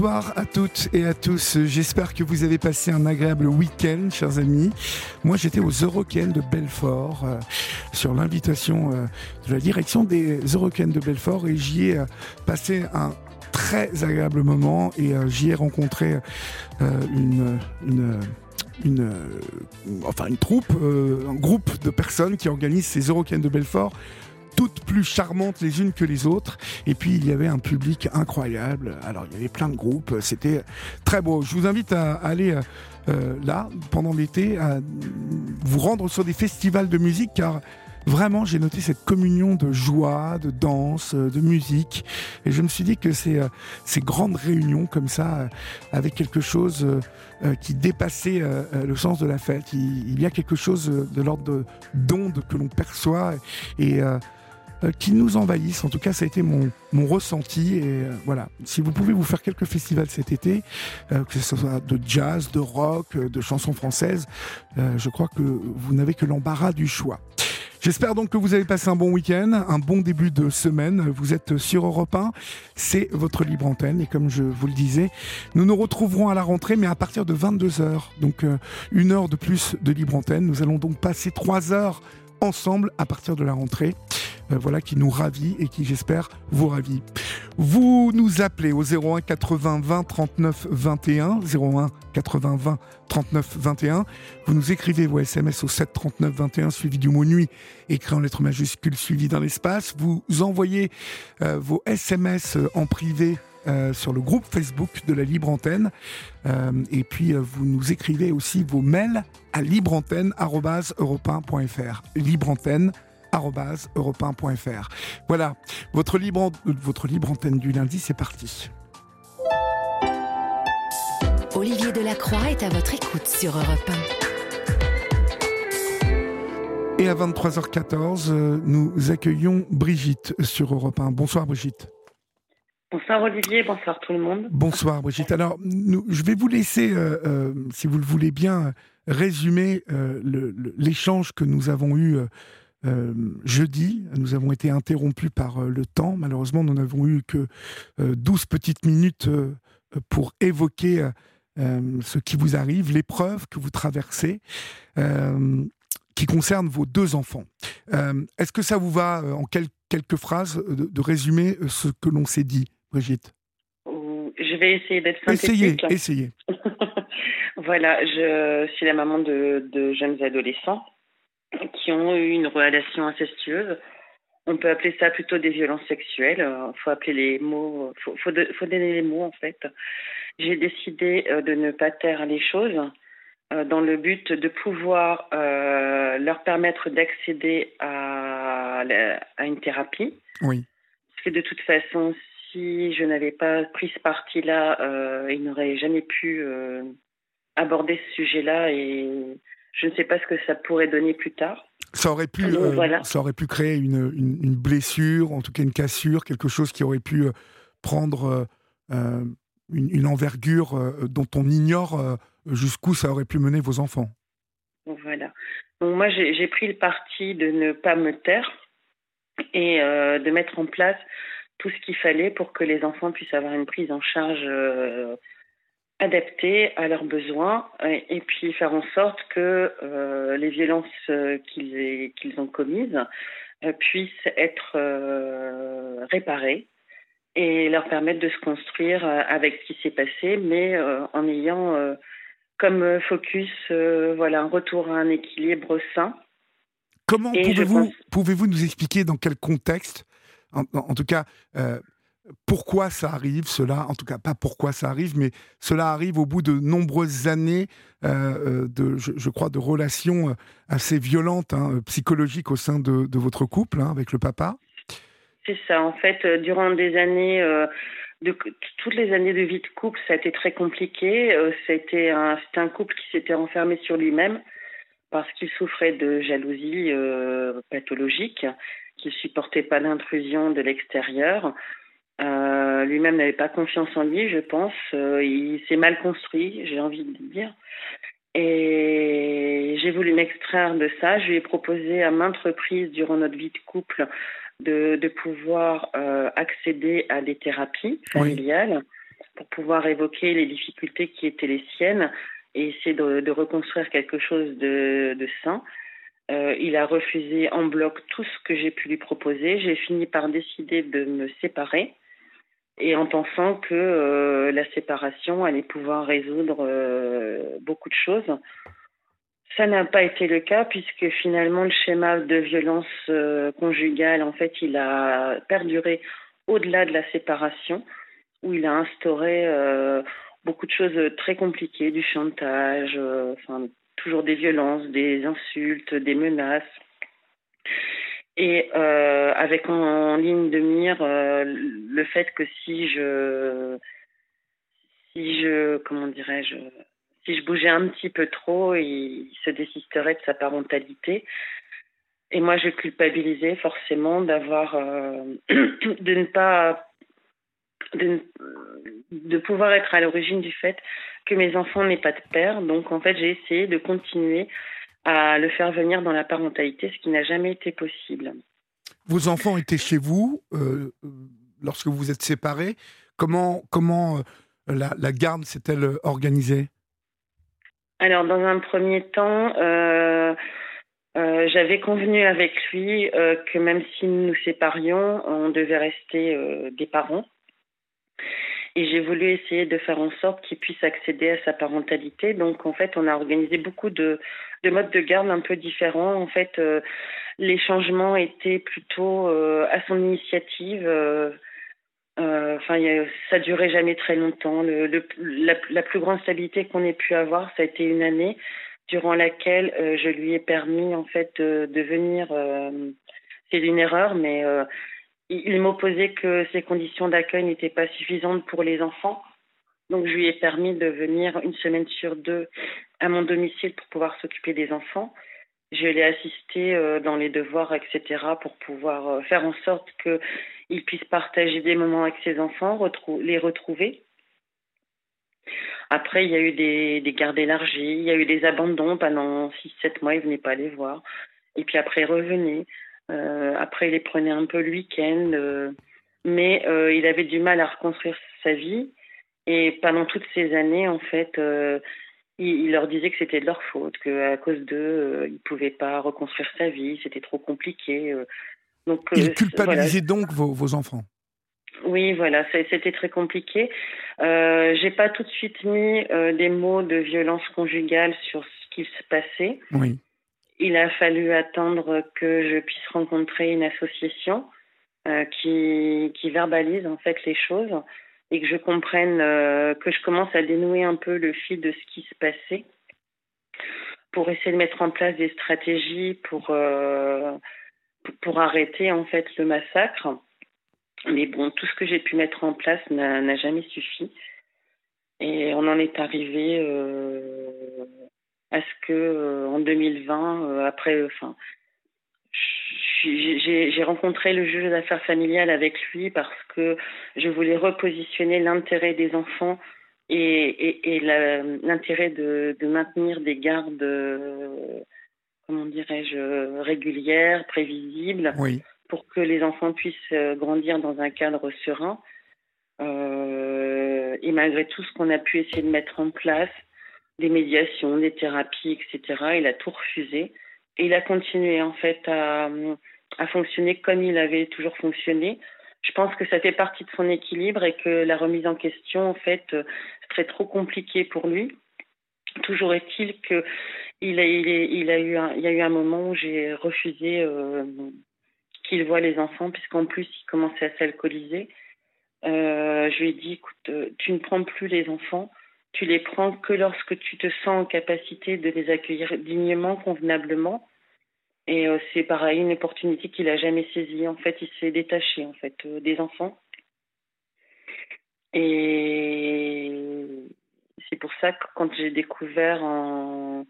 Bonsoir à toutes et à tous. J'espère que vous avez passé un agréable week-end, chers amis. Moi, j'étais aux Eurocaines de Belfort euh, sur l'invitation euh, de la direction des Eurocaines de Belfort et j'y ai euh, passé un très agréable moment et j'y ai rencontré une, enfin une troupe, un groupe de personnes qui organisent ces Eurocaines de Belfort toutes plus charmantes les unes que les autres. Et puis il y avait un public incroyable. Alors il y avait plein de groupes. C'était très beau. Je vous invite à aller euh, là pendant l'été, à vous rendre sur des festivals de musique car Vraiment, j'ai noté cette communion de joie, de danse, de musique. Et je me suis dit que ces, euh, ces grandes réunions comme ça, euh, avec quelque chose qui dépassait le sens de la fête, il, y a quelque chose de l'ordre d'onde que l'on perçoit. Et euh, qui nous envahissent. En tout cas, ça a été mon, mon ressenti. Et euh, voilà, si vous pouvez vous faire quelques festivals cet été, euh, que ce soit de jazz, de rock, de chansons françaises, je crois que vous n'avez que l'embarras du choix. J'espère donc que vous avez passé un bon week-end, un bon début de semaine. Vous êtes sur Europe 1, c'est votre libre antenne. Et comme je vous le disais, nous nous retrouverons à la rentrée, mais à partir de 22h. Donc une heure de plus de libre antenne. Nous allons donc passer trois heures ensemble à partir de la rentrée. Euh, voilà, qui nous ravit et qui, j'espère, vous ravit. Vous nous appelez au 01 80 20 39 21, 01 80 20 39 21. Vous nous écrivez vos SMS au 7 39 21 suivi du mot nuit, écrit en lettres majuscules suivi dans l'espace. Vous envoyez euh, vos SMS euh, en privé sur le groupe Facebook de la Libre Antenne. et puis, vous nous écrivez aussi vos mails à libreantenne.europe1.fr. Libre Antenne europe Voilà, votre libre, votre libre antenne du lundi, c'est parti. Olivier Delacroix est à votre écoute sur Europe 1. Et à 23h14, euh, nous accueillons Brigitte sur Europe 1. Bonsoir Brigitte. Bonsoir Olivier, bonsoir tout le monde. Bonsoir Brigitte. Alors, je vais vous laisser, euh, euh, si vous le voulez bien, résumer l'échange que nous avons eu euh, jeudi, nous avons été interrompus par euh, le temps. Malheureusement, nous n'avons eu que 12 euh, petites minutes pour évoquer ce qui vous arrive, l'épreuve que vous traversez, qui concerne vos deux enfants. Est-ce que ça vous va, en quelques phrases, de, résumer ce que l'on s'est dit, Brigitte? Je vais essayer d'être synthétique. Essayez, essayez. voilà, je suis la maman de jeunes adolescents qui ont eu une relation incestueuse. On peut appeler ça plutôt des violences sexuelles. Il euh, faut appeler les mots, faut, faut, faut, donner les mots en fait. J'ai décidé euh, de ne pas taire les choses euh, dans le but de pouvoir leur permettre d'accéder à, à, une thérapie. Oui. Parce que de toute façon, si je n'avais pas pris ce parti-là, ils n'auraient jamais pu aborder ce sujet-là et je ne sais pas ce que ça pourrait donner plus tard. Ça aurait pu, euh, ça aurait pu créer une, une, blessure, en tout cas une cassure, quelque chose qui aurait pu euh, prendre euh, une, une, envergure dont on ignore jusqu'où ça aurait pu mener vos enfants. Voilà. Donc moi, j'ai pris le parti de ne pas me taire et de mettre en place tout ce qu'il fallait pour que les enfants puissent avoir une prise en charge adapter à leurs besoins et, puis faire en sorte que euh, les violences euh, qu'ils ont commises euh, puissent être réparées et leur permettre de se construire avec ce qui s'est passé, mais en ayant comme focus voilà un retour à un équilibre sain. Comment pouvez-vous nous expliquer dans quel contexte, en, en tout cas pourquoi ça arrive, cela, en tout cas pas pourquoi ça arrive, mais cela arrive au bout de nombreuses années euh, euh, de, je, crois, de relations euh, assez violentes, hein, psychologiques au sein de, votre couple hein, avec le papa. C'est ça, en fait, durant des années, toutes les années de vie de couple, ça a été très compliqué. C'était un, un couple qui s'était enfermé sur lui-même parce qu'il souffrait de jalousie pathologique, qu'il supportait pas l'intrusion de l'extérieur. Euh, lui-même n'avait pas confiance en lui, je pense. Euh, il s'est mal construit, j'ai envie de dire. Et j'ai voulu m'extraire de ça. Je lui ai proposé à maintes reprises durant notre vie de couple de, de pouvoir euh, accéder à des thérapies familiales. pour pouvoir évoquer les difficultés qui étaient les siennes et essayer de, reconstruire quelque chose de, de sain. Euh, il a refusé en bloc tout ce que j'ai pu lui proposer. J'ai fini par décider de me séparer et en pensant que euh, la séparation allait pouvoir résoudre euh, beaucoup de choses. Ça n'a pas été le cas puisque finalement le schéma de violence conjugale, en fait, il a perduré au-delà de la séparation, où il a instauré beaucoup de choses très compliquées, du chantage, enfin toujours des violences, des insultes, des menaces. Et euh, avec en, ligne de mire euh, le fait que si je, si je, comment dirais-je, si je bougeais un petit peu trop, il se désisterait de sa parentalité. Et moi, je culpabilisais forcément d'avoir, euh, de ne pas, de, de pouvoir être à l'origine du fait que mes enfants n'aient pas de père. Donc en fait, j'ai essayé de continuer à le faire venir dans la parentalité, ce qui n'a jamais été possible. Vos enfants étaient chez vous euh, lorsque vous vous êtes séparés. Comment, comment euh, la, garde s'est-elle organisée? Alors, dans un premier temps, euh, j'avais convenu avec lui que même si nous nous séparions, on devait rester des parents. Et j'ai voulu essayer de faire en sorte qu'il puisse accéder à sa parentalité. Donc, en fait, on a organisé beaucoup de, de modes de garde un peu différents. En fait, euh, les changements étaient plutôt euh, à son initiative. Euh, enfin, ça durait jamais très longtemps. La, plus grande stabilité qu'on ait pu avoir, ça a été une année durant laquelle je lui ai permis, en fait, de venir. c'est une erreur, mais il m'opposait que ces conditions d'accueil n'étaient pas suffisantes pour les enfants. Donc, je lui ai permis de venir une semaine sur deux à mon domicile pour pouvoir s'occuper des enfants. Je l'ai assisté euh, dans les devoirs, etc., pour pouvoir euh, faire en sorte qu'il puisse partager des moments avec ses enfants, les retrouver. Après, il y a eu des, des gardes élargies, il y a eu des abandons pendant 6-7 mois, il ne venait pas les voir. Et puis après, il revenait. Euh, après, il les prenait un peu le week-end, euh, mais euh, il avait du mal à reconstruire sa vie. Et pendant toutes ces années, en fait, il, leur disait que c'était de leur faute, qu'à cause d'eux, il ne pouvait pas reconstruire sa vie, c'était trop compliqué. donc, il culpabilisait donc vos, vos, enfants Oui, voilà, c'était très compliqué. Euh, J'ai pas tout de suite mis des mots de violence conjugale sur ce qui se passait. Oui il a fallu attendre que je puisse rencontrer une association euh, qui, verbalise en fait les choses et que je comprenne, euh, que je commence à dénouer un peu le fil de ce qui se passait pour essayer de mettre en place des stratégies pour, euh, pour arrêter en fait le massacre. Mais bon, tout ce que j'ai pu mettre en place n'a jamais suffi. Et on en est arrivé à ce que euh, en 2020, euh, après, enfin, j'ai rencontré le juge d'affaires familiales avec lui parce que je voulais repositionner l'intérêt des enfants et, et, et l'intérêt de, de, maintenir des gardes, euh, comment dirais-je, régulières, prévisibles, oui. pour que les enfants puissent grandir dans un cadre serein. Euh, et malgré tout ce qu'on a pu essayer de mettre en place, des médiations, des thérapies, etc. Il a tout refusé. Et il a continué, en fait, à, fonctionner comme il avait toujours fonctionné. Je pense que ça fait partie de son équilibre et que la remise en question, en fait, serait trop compliqué pour lui. Toujours est-il que il a, eu il y a eu un moment où j'ai refusé euh, qu'il voit les enfants, puisqu'en plus, il commençait à s'alcooliser. Euh, je lui ai dit, écoute, tu ne prends plus les enfants, tu les prends que lorsque tu te sens en capacité de les accueillir dignement, convenablement. Et euh, c'est pareil, une opportunité qu'il a jamais saisie. En fait, il s'est détaché en fait euh, des enfants. Et c'est pour ça que quand j'ai découvert en,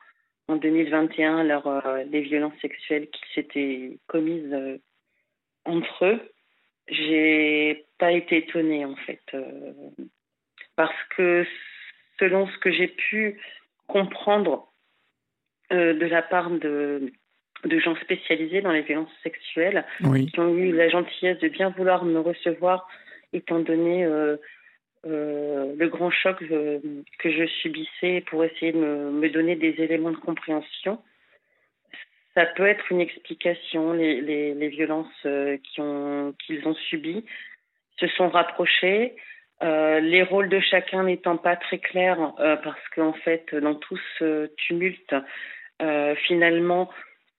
en 2021 leur, euh, les violences sexuelles qui s'étaient commises entre eux, j'ai pas été étonnée en fait. parce que selon ce que j'ai pu comprendre euh, de la part de, de, gens spécialisés dans les violences sexuelles, qui ont eu la gentillesse de bien vouloir me recevoir, étant donné euh, le grand choc que je subissais pour essayer de me, donner des éléments de compréhension. Ça peut être une explication, les, les, violences qu'ils ont, subies se sont rapprochés. les rôles de chacun n'étant pas très clairs, parce qu'en fait, dans tout ce tumulte, finalement,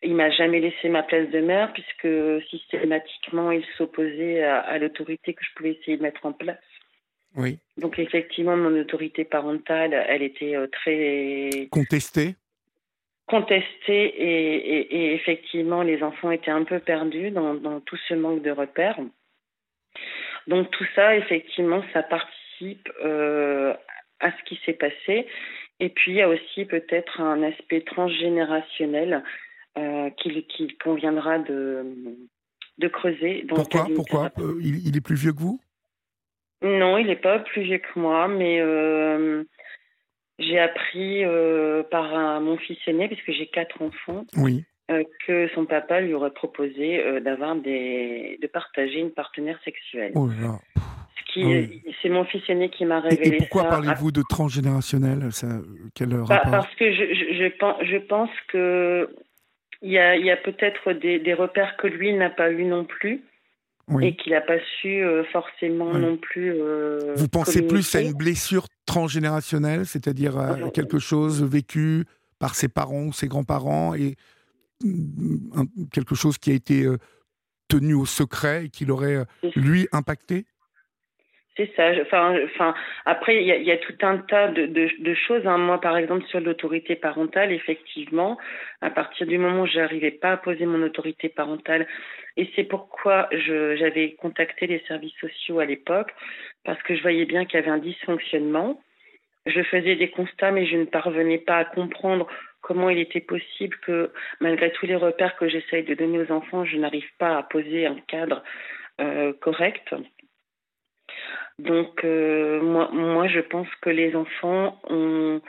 il m'a jamais laissé ma place de mère puisque systématiquement il s'opposait à, l'autorité que je pouvais essayer de mettre en place. Oui. Donc effectivement, mon autorité parentale, elle était euh, très contestée. Contestée et, effectivement, les enfants étaient un peu perdus dans, tout ce manque de repères. Donc tout ça, effectivement, ça participe euh, à ce qui s'est passé. Et puis il y a aussi peut-être un aspect transgénérationnel euh, qu'il conviendra de, de creuser. Pourquoi, Pourquoi? euh, il, est plus vieux que vous? Non, il n'est pas plus vieux que moi, mais j'ai appris par mon fils aîné, puisque j'ai quatre enfants, oui. Que son papa lui aurait proposé d'avoir des, de partager une partenaire sexuelle. Oh là. Ah c'est mon fils aîné qui m'a révélé et, pourquoi parlez-vous de transgénérationnel? Ça, quel bah, Parce que je, je, je, pense, je pense que il y a, peut-être des, repères que lui n'a pas eu non plus. Et qu'il n'a pas su euh, forcément non plus. Euh, Vous pensez plus à une blessure transgénérationnelle, c'est-à-dire à quelque chose vécu par ses parents ou ses grands-parents et mm, quelque chose qui a été euh, tenu au secret et qui l'aurait, lui, impacté? C'est ça. Enfin, enfin, après, il y a, tout un tas de, de, choses. Hein. Moi, par exemple, sur l'autorité parentale, effectivement, à partir du moment où j'arrivais pas à poser mon autorité parentale, et c'est pourquoi j'avais contacté les services sociaux à l'époque, parce que je voyais bien qu'il y avait un dysfonctionnement. Je faisais des constats, mais je ne parvenais pas à comprendre comment il était possible que, malgré tous les repères que j'essaye de donner aux enfants, je n'arrive pas à poser un cadre euh, correct. Donc, euh, moi, moi, je pense que les enfants ont,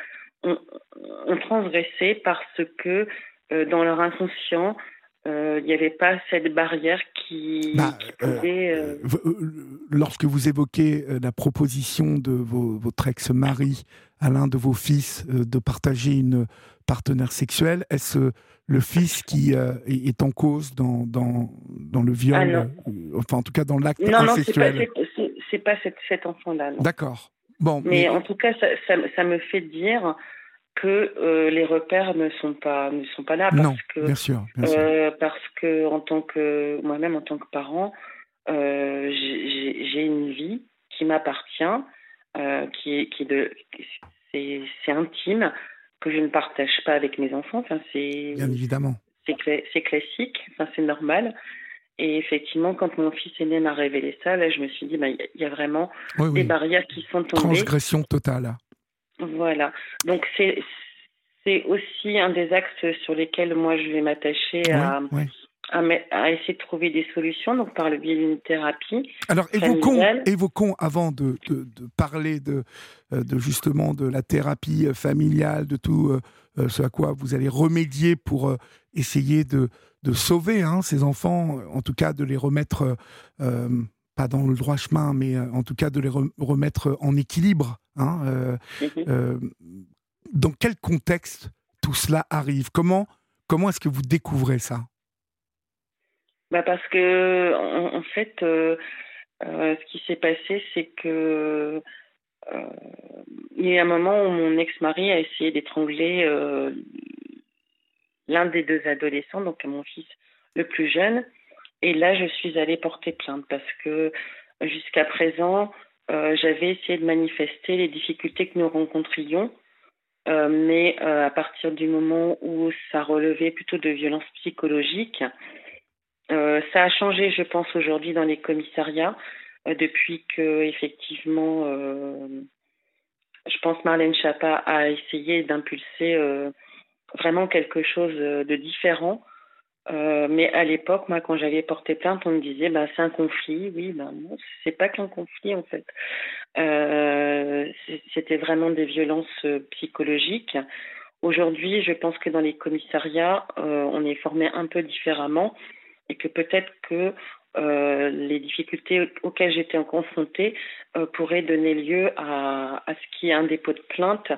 ont, transgressé parce que euh, dans leur inconscient, il n'y avait pas cette barrière qui, bah, pouvait. lorsque vous évoquez la proposition de votre ex-mari à l'un de vos fils de partager une partenaire sexuelle, est-ce le fils qui est en cause dans, dans, dans le viol, ah enfin en tout cas dans l'acte incestuel c'est pas cet, enfant-là. D'accord. Bon, mais, en tout cas, ça, me fait dire que euh, les repères ne sont pas ne sont pas là parce non, que bien sûr, euh, parce que en tant que moi-même en tant que parent, euh, j'ai une vie qui m'appartient, qui est qui de c'est intime que je ne partage pas avec mes enfants. Enfin, c'est bien évidemment. C'est classique. Enfin, c'est normal. Et effectivement, quand mon fils aîné m'a révélé ça, là, je me suis dit, bah, il bah, y, a vraiment des barrières qui sont tombées. Transgression totale. Voilà. Donc, c'est, c'est aussi un des axes sur lesquels moi, je vais m'attacher à, à, essayer de trouver des solutions, donc par le biais d'une thérapie. Alors, évoquons, évoquons avant de, de, parler de, euh, de, justement de la thérapie euh, familiale, de tout euh, ce à quoi vous allez remédier pour essayer de sauver hein, ces enfants, en tout cas de les remettre, euh, euh, pas dans le droit chemin, mais euh, en tout cas de les remettre en équilibre. Hein, mhm. dans quel contexte tout cela arrive? Comment, comment est-ce que vous découvrez ça? Bah Parce que, en, fait, ce qui s'est passé, c'est que il y a un moment où mon ex-mari a essayé d'étrangler l'un des deux adolescents, donc mon fils le plus jeune. Et là, je suis allée porter plainte parce que jusqu'à présent, euh, j'avais essayé de manifester les difficultés que nous rencontrions. Euh, mais euh, à partir du moment où ça relevait plutôt de violences psychologiques, ça a changé, je pense, aujourd'hui dans les commissariats, depuis que effectivement, je pense Marlène Chapa a essayé d'impulser vraiment quelque chose de différent. Euh, mais à l'époque, moi, quand j'avais porté plainte, on me disait, bah, c'est un conflit. Oui, ben non, c'est pas qu'un conflit en fait. Euh, c'était vraiment des violences euh, psychologiques. Aujourd'hui, je pense que dans les commissariats, on est formé un peu différemment et que peut-être que les difficultés auxquelles j'étais confrontée pourraient donner lieu à, à ce qu'il y ait un dépôt de plainte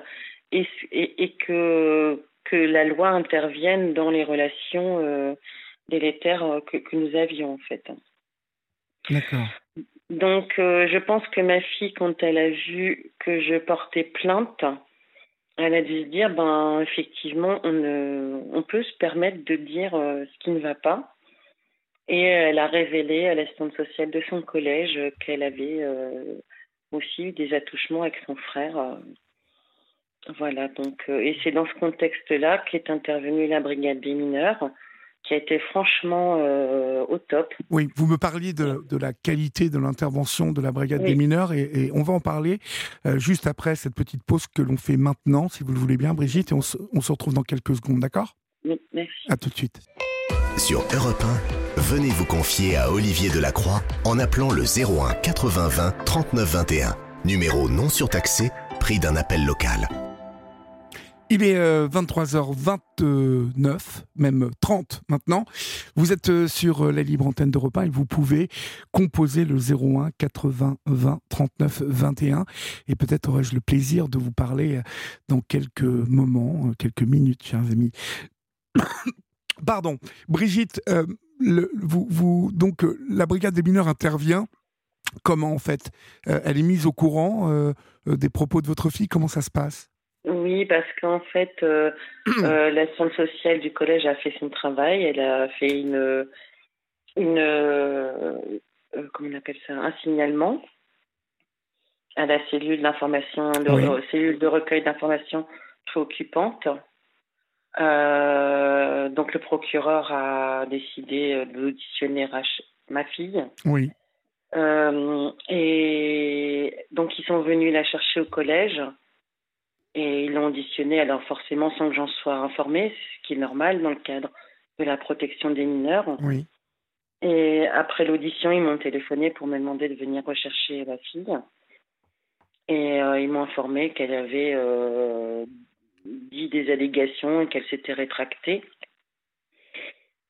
et, et, que, que la loi intervienne dans les relations délétères que, que, nous avions en fait. D'accord. Donc, je pense que ma fille, quand elle a vu que je portais plainte, elle a dû se dire, ben effectivement, on, on peut se permettre de dire euh, ce qui ne va pas. Et elle a révélé à l'assistante sociale de son collège qu'elle avait euh, aussi eu des attouchements avec son frère. Voilà, donc, euh, et c'est dans ce contexte-là qu'est intervenue la brigade des mineurs qui a été franchement euh, au top. Oui, vous me parliez de, de la qualité de l'intervention de la brigade des mineurs et, on va en parler euh, juste après cette petite pause que l'on fait maintenant, si vous le voulez bien, Brigitte, et on se, on se retrouve dans quelques secondes, d'accord? Oui, merci. À tout de suite. Sur Europe 1, venez vous confier à Olivier Delacroix en appelant le 01 80 20 39 21. Numéro non surtaxé, prix d'un appel local. Il est 23h29, euh, même 30 maintenant. Vous êtes euh, sur euh, la libre antenne de repas et vous pouvez composer le 01 80 20 39 21. Et peut-être aurai-je le plaisir de vous parler dans quelques moments, quelques minutes, chers amis. Pardon. Brigitte, vous, vous, donc, la brigade des mineurs intervient. Comment en fait Elle est mise au courant des propos de votre fille? Comment ça se passe? Oui, parce qu'en fait, euh, euh, l'assistante sociale du collège a fait son travail. Elle a fait une, une euh, comment on appelle ça, un signalement à la cellule d'information, de, cellule de recueil d'informations préoccupantes. Donc le procureur a décidé d'auditionner ma fille. Oui. et donc ils sont venus la chercher au collège. Et ils l'ont auditionné, alors forcément sans que j'en sois informée, ce qui est normal dans le cadre de la protection des mineurs. Oui. Et après l'audition, ils m'ont téléphoné pour me demander de venir rechercher la fille. Et euh, ils m'ont informé qu'elle avait euh, dit des allégations et qu'elle s'était rétractée.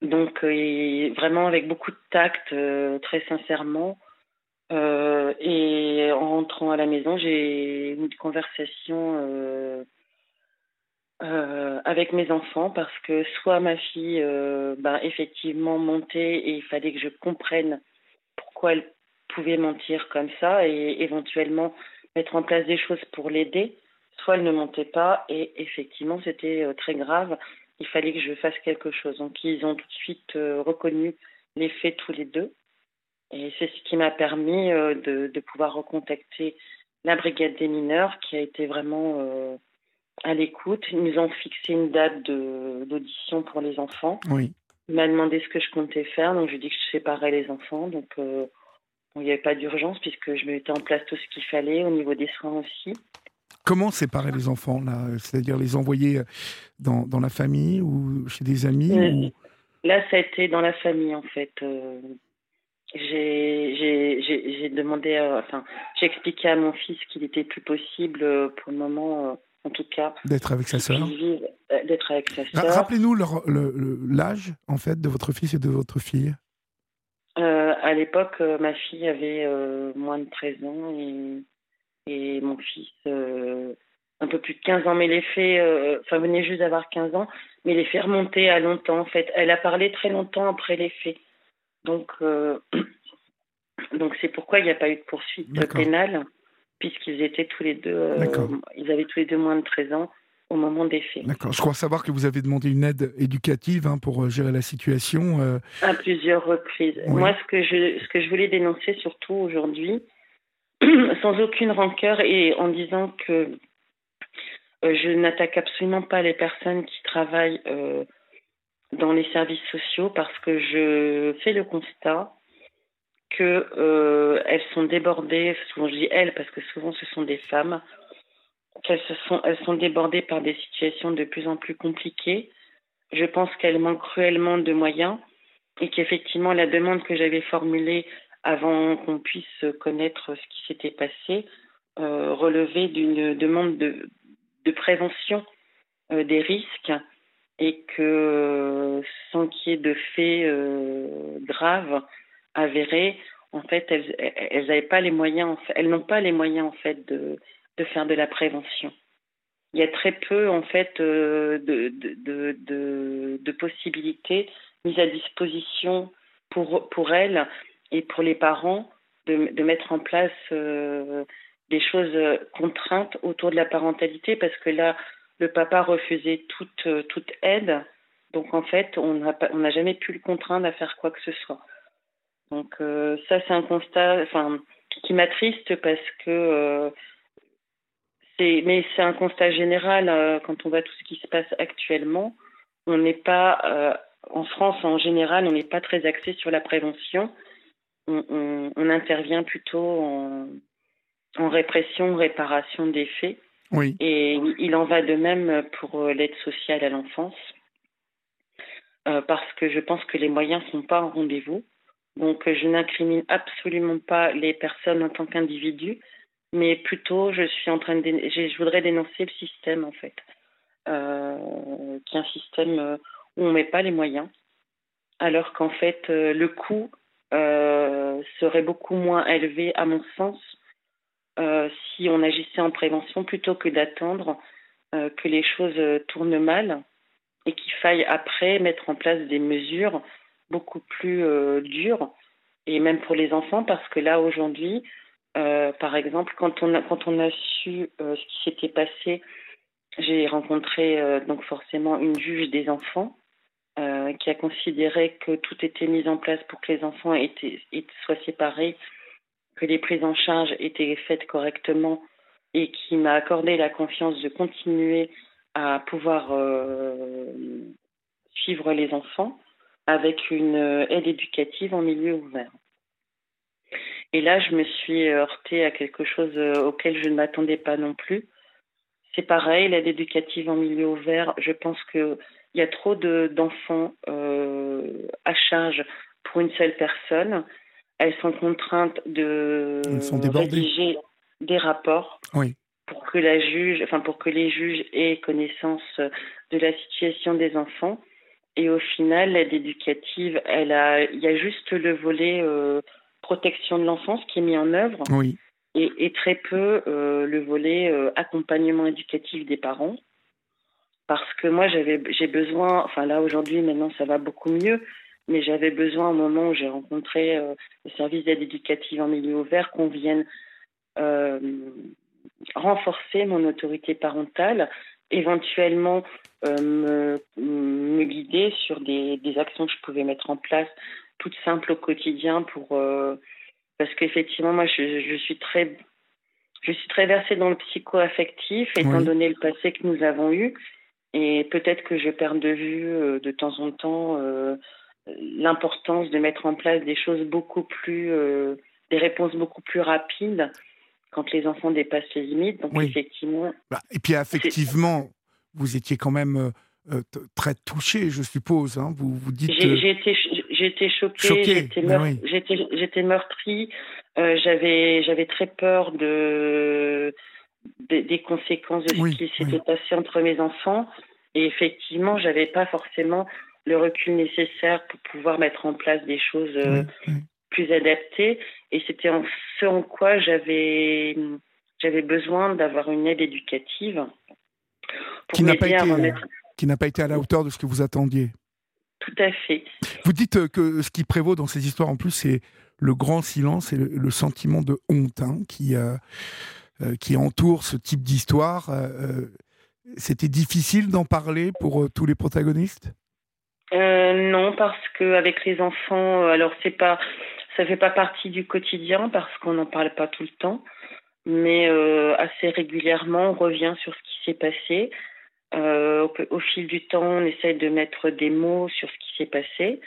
Donc, euh, vraiment avec beaucoup de tact, très sincèrement, euh, et en rentrant à la maison, j'ai eu une conversation euh, euh, avec mes enfants parce que soit ma fille, ben, effectivement, montait et il fallait que je comprenne pourquoi elle pouvait mentir comme ça et éventuellement mettre en place des choses pour l'aider, soit elle ne montait pas et effectivement c'était très grave. Il fallait que je fasse quelque chose. Donc ils ont tout de suite reconnu les faits tous les deux. Et c'est ce qui m'a permis euh, de, de, pouvoir recontacter la brigade des mineurs qui a été vraiment euh, à l'écoute. Ils nous ont fixé une date d'audition pour les enfants. Oui. Il m'a demandé ce que je comptais faire, donc je lui ai dit que je séparais les enfants. Donc euh, il n'y avait pas d'urgence puisque je mettais en place tout ce qu'il fallait au niveau des soins aussi. Comment séparer les enfants là? C'est-à-dire les envoyer dans, dans, la famille ou chez des amis Là, ça a été dans la famille en fait j'ai demandé, enfin, j'ai expliqué à mon fils qu'il était plus possible euh, pour le moment, euh, en tout cas, d'être avec sa sœur. Euh, d'être avec sa sœur. Rappelez-nous l'âge en fait de votre fils et de votre fille. à l'époque, ma fille avait moins de 13 ans et, et mon fils un peu plus de 15 ans, mais les faits, enfin, venait juste d'avoir 15 ans, mais les faits remontaient à longtemps en fait. Elle a parlé très longtemps après les faits. Donc, euh, donc c'est pourquoi il n'y a pas eu de poursuite pénale, puisqu'ils étaient tous les deux, euh, ils avaient tous les deux moins de 13 ans au moment des faits. D'accord. Je crois savoir que vous avez demandé une aide éducative hein, pour euh, gérer la situation. À plusieurs reprises. Moi, ce que je, ce que je voulais dénoncer surtout aujourd'hui, sans aucune rancœur et en disant que je n'attaque absolument pas les personnes qui travaillent dans les services sociaux parce que je fais le constat que euh, elles sont débordées, souvent je dis elles parce que souvent ce sont des femmes, qu'elles sont, elles sont débordées par des situations de plus en plus compliquées. Je pense qu'elles manquent cruellement de moyens et qu'effectivement la demande que j'avais formulée avant qu'on puisse connaître ce qui s'était passé euh, d'une demande de, prévention euh, des risques et que sans qu'il y ait de faits euh, graves, avérées, en fait, elles, n'avaient pas les moyens, elles n'ont pas les moyens en fait de, faire de la prévention. Il y a très peu en fait de, de, possibilités mises à disposition pour elles et pour les parents de, mettre en place des choses contraintes autour de la parentalité parce que là, le papa refusait toute, toute aide. Donc en fait, on n'a jamais pu le contraindre à faire quoi que ce soit. Donc euh, ça, c'est un constat enfin, qui m'attriste parce que euh, mais c'est un constat général euh, quand on voit tout ce qui se passe actuellement. On n'est pas, en France en général, on n'est pas très axé sur la prévention. On, on, on intervient plutôt en, en répression, réparation des faits. Oui. Et il en va de même pour l'aide sociale à l'enfance. Euh, parce que je pense que les moyens ne sont pas en rendez-vous. Donc je n'incrimine absolument pas les personnes en tant qu'individus, mais plutôt je suis en train de je voudrais dénoncer le système en fait, euh, qui est un système euh, où on met pas les moyens, alors qu'en fait euh, le coût euh, serait beaucoup moins élevé à mon sens euh, si on agissait en prévention plutôt que d'attendre euh, que les choses tournent mal et qu'il faille après mettre en place des mesures beaucoup plus euh, dures et même pour les enfants parce que là aujourd'hui euh, par exemple quand on a quand on a su euh, ce qui s'était passé j'ai rencontré euh, donc forcément une juge des enfants euh, qui a considéré que tout était mis en place pour que les enfants soient séparés que les prises en charge étaient faites correctement et qui m'a accordé la confiance de continuer à pouvoir euh, suivre les enfants avec une aide éducative en milieu ouvert. Et là, je me suis heurtée à quelque chose auquel je ne m'attendais pas non plus. C'est pareil, l'aide éducative en milieu ouvert, je pense qu'il y a trop d'enfants de, euh, à charge pour une seule personne. Elles sont contraintes de sont rédiger des rapports. Oui pour que la juge, enfin pour que les juges aient connaissance de la situation des enfants. Et au final, l'aide éducative, elle a, il y a juste le volet euh, protection de l'enfance qui est mis en œuvre. Oui. Et, et très peu euh, le volet euh, accompagnement éducatif des parents. Parce que moi, j'avais, j'ai besoin, enfin là aujourd'hui, maintenant ça va beaucoup mieux, mais j'avais besoin au moment où j'ai rencontré euh, le service d'aide éducative en milieu ouvert qu'on vienne euh, renforcer mon autorité parentale, éventuellement euh, me, me, guider sur des, des, actions que je pouvais mettre en place, toutes simples au quotidien pour parce qu'effectivement moi je, je, suis très je suis très versée dans le psycho-affectif étant oui. donné le passé que nous avons eu et peut-être que je perds de vue euh, de temps en temps euh, l'importance de mettre en place des choses beaucoup plus euh, des réponses beaucoup plus rapides quand les enfants dépassent les limites. Donc oui. effectivement. Bah, et puis effectivement, vous étiez quand même euh, très touché, je suppose. Hein. Vous vous dites. J'ai été, choquée. Choqué, j'étais, meurt... oui. meurtrie. Euh, j'avais, j'avais très peur de, de des conséquences de ce oui, qui s'était passé entre mes enfants. Et effectivement, j'avais pas forcément le recul nécessaire pour pouvoir mettre en place des choses euh, plus adaptées. Et c'était en ce en quoi j'avais j'avais besoin d'avoir une aide éducative qui n'a pas été remettre... qui n'a pas été à la hauteur de ce que vous attendiez. Tout à fait. Vous dites que ce qui prévaut dans ces histoires en plus c'est le grand silence et le, le sentiment de honte hein, qui euh, euh, qui entoure ce type d'histoire. Euh, C'était difficile d'en parler pour euh, tous les protagonistes? Euh, non, parce que avec les enfants, alors c'est pas ça fait pas partie du quotidien parce qu'on n'en parle pas tout le temps, mais euh, assez régulièrement on revient sur ce qui s'est passé. Euh, au, fil du temps, on essaye de mettre des mots sur ce qui s'est passé.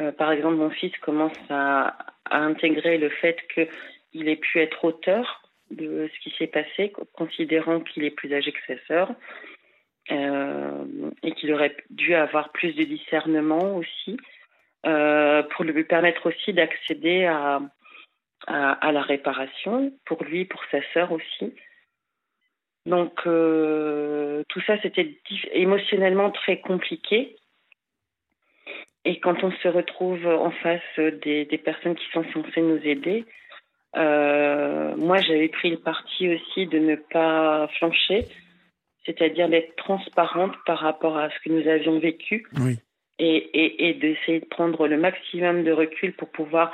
Euh, par exemple, mon fils commence à, à intégrer le fait qu'il ait pu être auteur de ce qui s'est passé, considérant qu'il est plus âgé que sa sœur. Euh, et qu'il aurait dû avoir plus de discernement aussi euh, pour lui permettre aussi d'accéder à, la réparation pour lui, pour sa sœur aussi. Donc euh, tout ça c'était émotionnellement très compliqué Et quand on se retrouve en face des personnes qui sont censées nous aider, euh, moi j'avais pris le parti aussi de ne pas flancher, c'est-à-dire d'être transparente par rapport à ce que nous avions vécu. Oui. Et, et, et d'essayer de prendre le maximum de recul pour pouvoir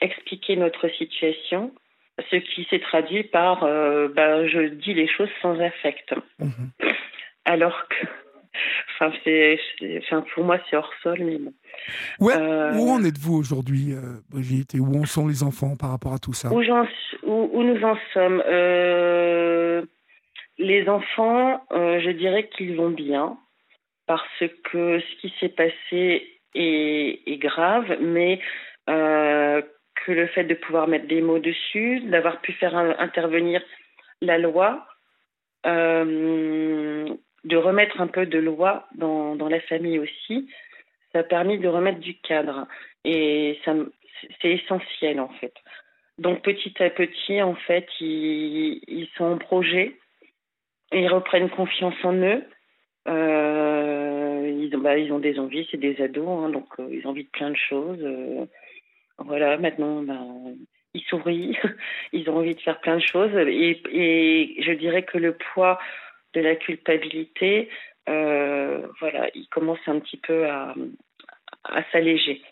expliquer notre situation, ce qui s'est traduit par euh, bah, je dis les choses sans affect. Mhm. Alors que, enfin, c'est, enfin, pour moi, c'est hors sol, mais bon. Ouais, Euh, Où en êtes-vous aujourd'hui, euh, Brigitte Et où en sont les enfants par rapport à tout ça? Où, nous en sommes Euh, Les enfants, je dirais qu'ils vont bien parce que ce qui s'est passé est, est grave, mais que le fait de pouvoir mettre des mots dessus, d'avoir pu faire un- intervenir la loi, de remettre un peu de loi dans, dans la famille aussi, ça a permis de remettre du cadre. Et ça, c'est essentiel en fait. Donc petit à petit, en fait, ils, ils sont en projet, ils reprennent confiance en eux. Euh, ils, ont, bah, ils ont des envies, c'est des ados, hein, donc euh, ils ont envie de plein de choses. euh, voilà, maintenant, bah, ils sourient, ils ont envie de faire plein de choses. Et, et je dirais que le poids de la culpabilité, euh, voilà, il commence un petit peu à, à s'alléger.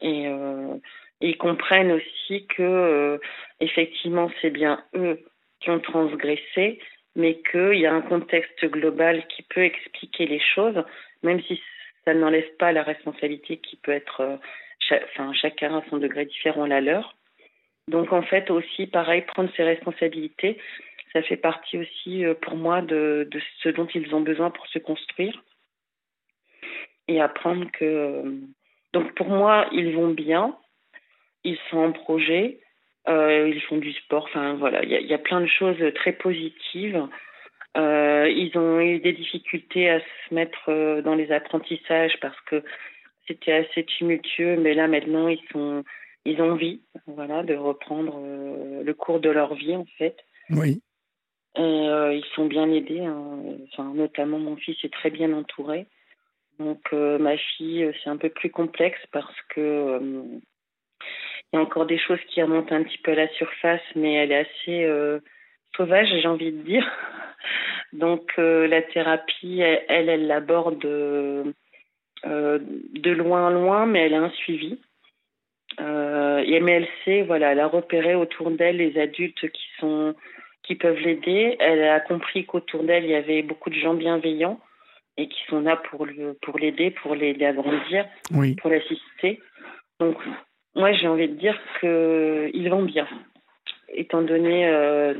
Et, euh, ils comprennent aussi que euh, effectivement c'est bien eux qui ont transgressé, mais qu'il y a un contexte global qui peut expliquer les choses, même si ça n'enlève pas la responsabilité qui peut être, euh, enfin chacun à son degré différent la leur. Donc en fait aussi pareil prendre ses responsabilités, ça fait partie aussi euh, pour moi de, ce dont ils ont besoin pour se construire et apprendre que euh, donc pour moi ils vont bien, ils sont en projet, euh, ils font du sport, enfin voilà, il y, a- plein de choses très positives. Ils ont eu des difficultés à se mettre dans les apprentissages parce que c'était assez tumultueux, mais là maintenant ils sont, ils ont envie, voilà, de reprendre le cours de leur vie en fait. Oui. Euh, ils sont bien aidés, hein. enfin, notamment mon fils est très bien entouré. Donc euh, ma fille, euh, c'est un peu plus complexe parce que il y a encore des choses qui remontent un petit peu à la surface, mais elle est assez sauvage, j'ai envie de dire. Donc la thérapie, elle, elle, l'aborde de loin loin, mais elle a un suivi. Euh, mais elle sait, voilà, elle a repéré autour d'elle les adultes qui sont qui peuvent l'aider. Elle a compris qu'autour d'elle il y avait beaucoup de gens bienveillants et qui sont là pour le pour l'aider, pour l'aider à grandir Oui. pour l'assister. Donc, moi, j'ai envie de dire qu'ils vont bien. Étant donné, euh,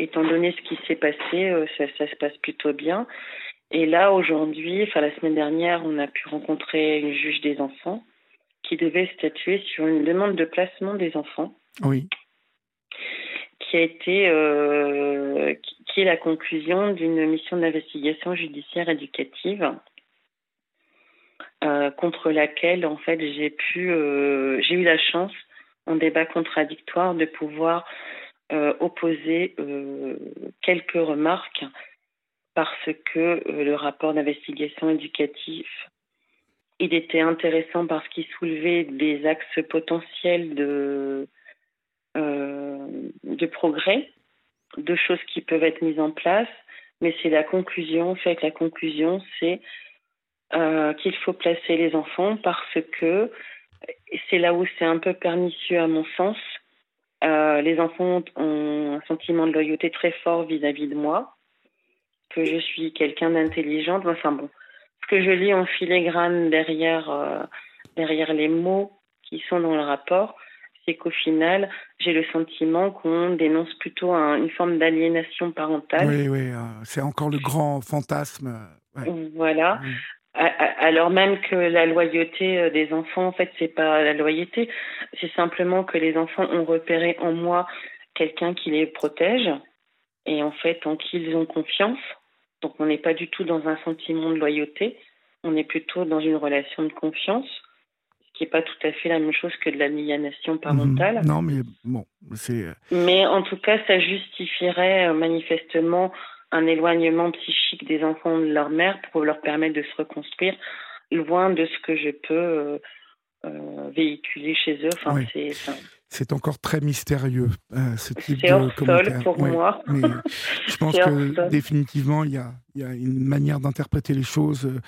étant donné ce qui s'est passé, euh, ça, ça se passe plutôt bien. Et là, aujourd'hui, enfin la semaine dernière, on a pu rencontrer une juge des enfants qui devait statuer sur une demande de placement des enfants Oui. Qui a été euh, qui, est la conclusion d'une mission d'investigation judiciaire éducative euh, contre laquelle en fait j'ai pu euh, j'ai eu la chance en débat contradictoire de pouvoir opposer quelques remarques parce que le rapport d'investigation éducatif il était intéressant parce qu'il soulevait des axes potentiels de de progrès, de choses qui peuvent être mises en place, mais c'est la conclusion, en fait, la conclusion, c'est euh, qu'il faut placer les enfants parce que c'est là où c'est un peu pernicieux à mon sens. Euh, les enfants ont un sentiment de loyauté très fort vis-à-vis de moi, que je suis quelqu'un d'intelligent. Enfin bon, ce que je lis en filigrane derrière, euh, derrière les mots qui sont dans le rapport, c'est qu'au final, j'ai le sentiment qu'on dénonce plutôt un- une forme d'aliénation parentale. Oui, oui. euh, c'est encore le grand fantasme. euh, ouais. Voilà. Oui. A- Alors même que la loyauté euh, des enfants, en fait, c'est pas la loyauté, c'est simplement que les enfants ont repéré en moi quelqu'un qui les protège et en fait en qui ils ont confiance. Donc on n'est pas du tout dans un sentiment de loyauté, on est plutôt dans une relation de confiance, ce qui n'est pas tout à fait la même chose que de l'aliénation parentale. Mhm. Non, mais bon, c'est. euh, Mais en tout cas, ça justifierait euh, manifestement un éloignement psychique des enfants de leur mère pour leur permettre de se reconstruire loin de ce que je peux véhiculer chez eux. Enfin, c'est c'est encore très mystérieux, euh, ce type de hors commentaire. pour moi. Mais je pense que définitivement, il y a, y a, une manière d'interpréter les choses euh,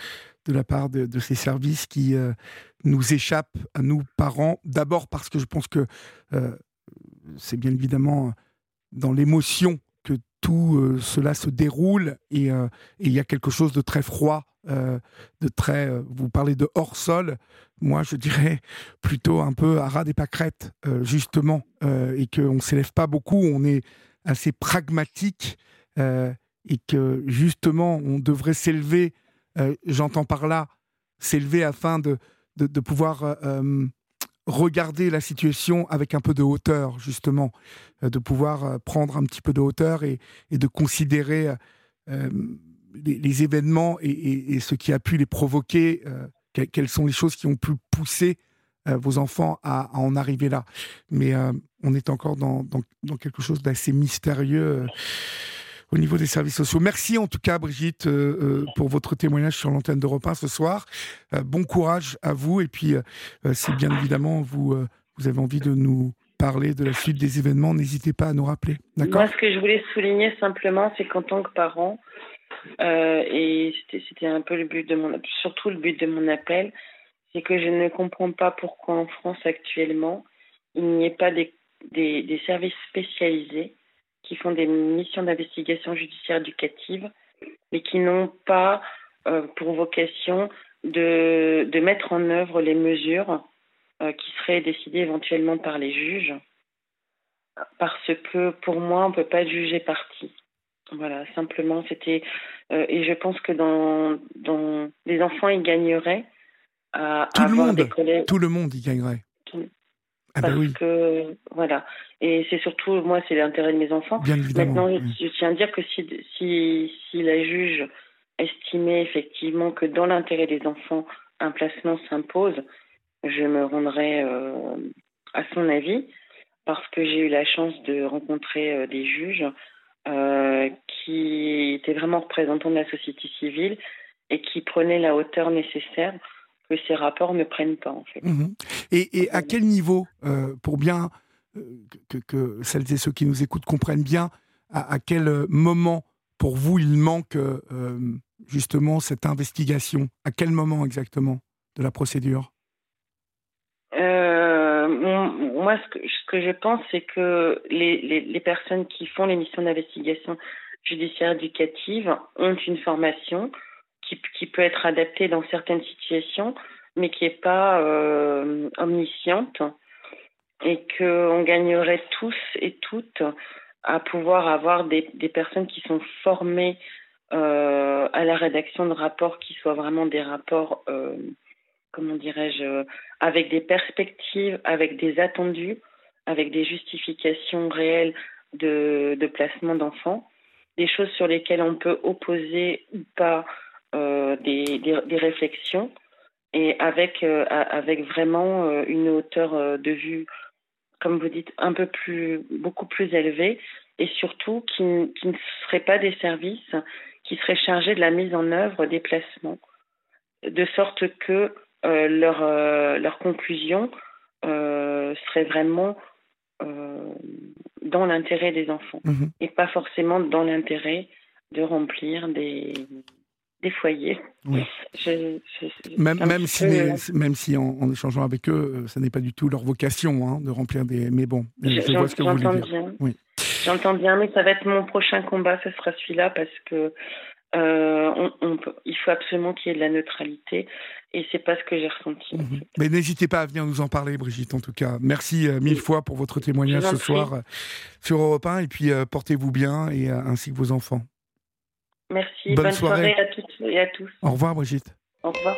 de la part de, ces services qui euh, nous échappent à nous, parents. D'abord parce que je pense que c'est bien évidemment dans l'émotion que tout cela se déroule et il y a quelque chose de très froid euh, de très. Euh, vous parlez de hors sol. Moi, je dirais plutôt un peu à ras des pâquerettes, euh, justement, et qu'on ne s'élève pas beaucoup. On est assez pragmatique et que justement, on devrait s'élever. J'entends par là s'élever afin de, de, pouvoir regarder la situation avec un peu de hauteur, justement, de pouvoir prendre un petit peu de hauteur et, de considérer les, événements et, ce qui a pu les provoquer, euh, quelles sont les choses qui ont pu pousser euh, vos enfants à, en arriver là. Mais euh, on est encore dans, quelque chose d'assez mystérieux au niveau des services sociaux. Merci en tout cas, Brigitte, pour votre témoignage sur l'antenne d'Europe 1 ce soir. bon courage à vous. Et puis, si bien évidemment vous, vous avez envie de nous parler de la suite des événements, n'hésitez pas à nous rappeler. Moi, ce que je voulais souligner simplement, c'est qu'en tant que parent, euh, et c'était un peu le but de mon, surtout le but de mon appel, c'est que je ne comprends pas pourquoi en France actuellement, il n'y ait pas des, des, services spécialisés qui font des missions d'investigation judiciaire éducative, mais qui n'ont pas euh, pour vocation de, de, mettre en œuvre les mesures euh, qui seraient décidées éventuellement par les juges, parce que pour moi, on ne peut pas juger partie. Voilà, simplement, c'était. Euh, et je pense que dans, dans les enfants, ils gagneraient à tout avoir le monde, des collègues. Tout le monde y gagnerait. Ah bah parce que voilà, et c'est surtout moi, c'est l'intérêt de mes enfants. Bien. Maintenant, je, tiens à dire que si si si la juge estimait effectivement que dans l'intérêt des enfants, un placement s'impose, je me rendrai euh, à son avis parce que j'ai eu la chance de rencontrer euh, des juges euh, qui était vraiment représentant de la société civile et qui prenait la hauteur nécessaire que ces rapports ne prennent pas en fait. Mhm. Et, à quel niveau, euh, pour bien euh, que, celles et ceux qui nous écoutent comprennent bien, à, quel moment pour vous il manque justement cette investigation? À quel moment exactement de la procédure? Moi, ce que, ce que, je pense, c'est que les, les, les, personnes qui font les missions d'investigation judiciaire éducative ont une formation qui, peut être adaptée dans certaines situations, mais qui n'est pas euh, omnisciente, et qu'on gagnerait tous et toutes à pouvoir avoir des, personnes qui sont formées euh, à la rédaction de rapports qui soient vraiment des rapports euh, comment dirais-je, avec des perspectives, avec des attendus, avec des justifications réelles de placement d'enfants, des choses sur lesquelles on peut opposer ou pas euh, des, des, réflexions, et avec, euh, avec vraiment euh, une hauteur de vue, comme vous dites, un peu plus, beaucoup plus élevée, et surtout qui, qui ne seraient pas des services qui seraient chargés de la mise en œuvre des placements, de sorte que euh, leur, euh, leur conclusion euh, serait vraiment dans l'intérêt des enfants mhm. et pas forcément dans l'intérêt de remplir des, des foyers. même, même, si même si en, échangeant avec eux, ce n'est pas du tout leur vocation hein, de remplir des. Mais bon, je, vois ce que vous voulez dire. Oui. J'entends bien, mais ça va être mon prochain combat, ce sera celui-là, parce que euh, on, il faut absolument qu'il y ait de la neutralité et c'est pas ce que j'ai ressenti. Mhm. Mais n'hésitez pas à venir nous en parler, Brigitte. En tout cas, merci euh, mille fois pour votre témoignage ce soir euh, sur Europe 1 et puis portez-vous bien et ainsi que vos enfants. Merci. Bonne, soirée. soirée à toutes et à tous. Au revoir, Brigitte. Au revoir.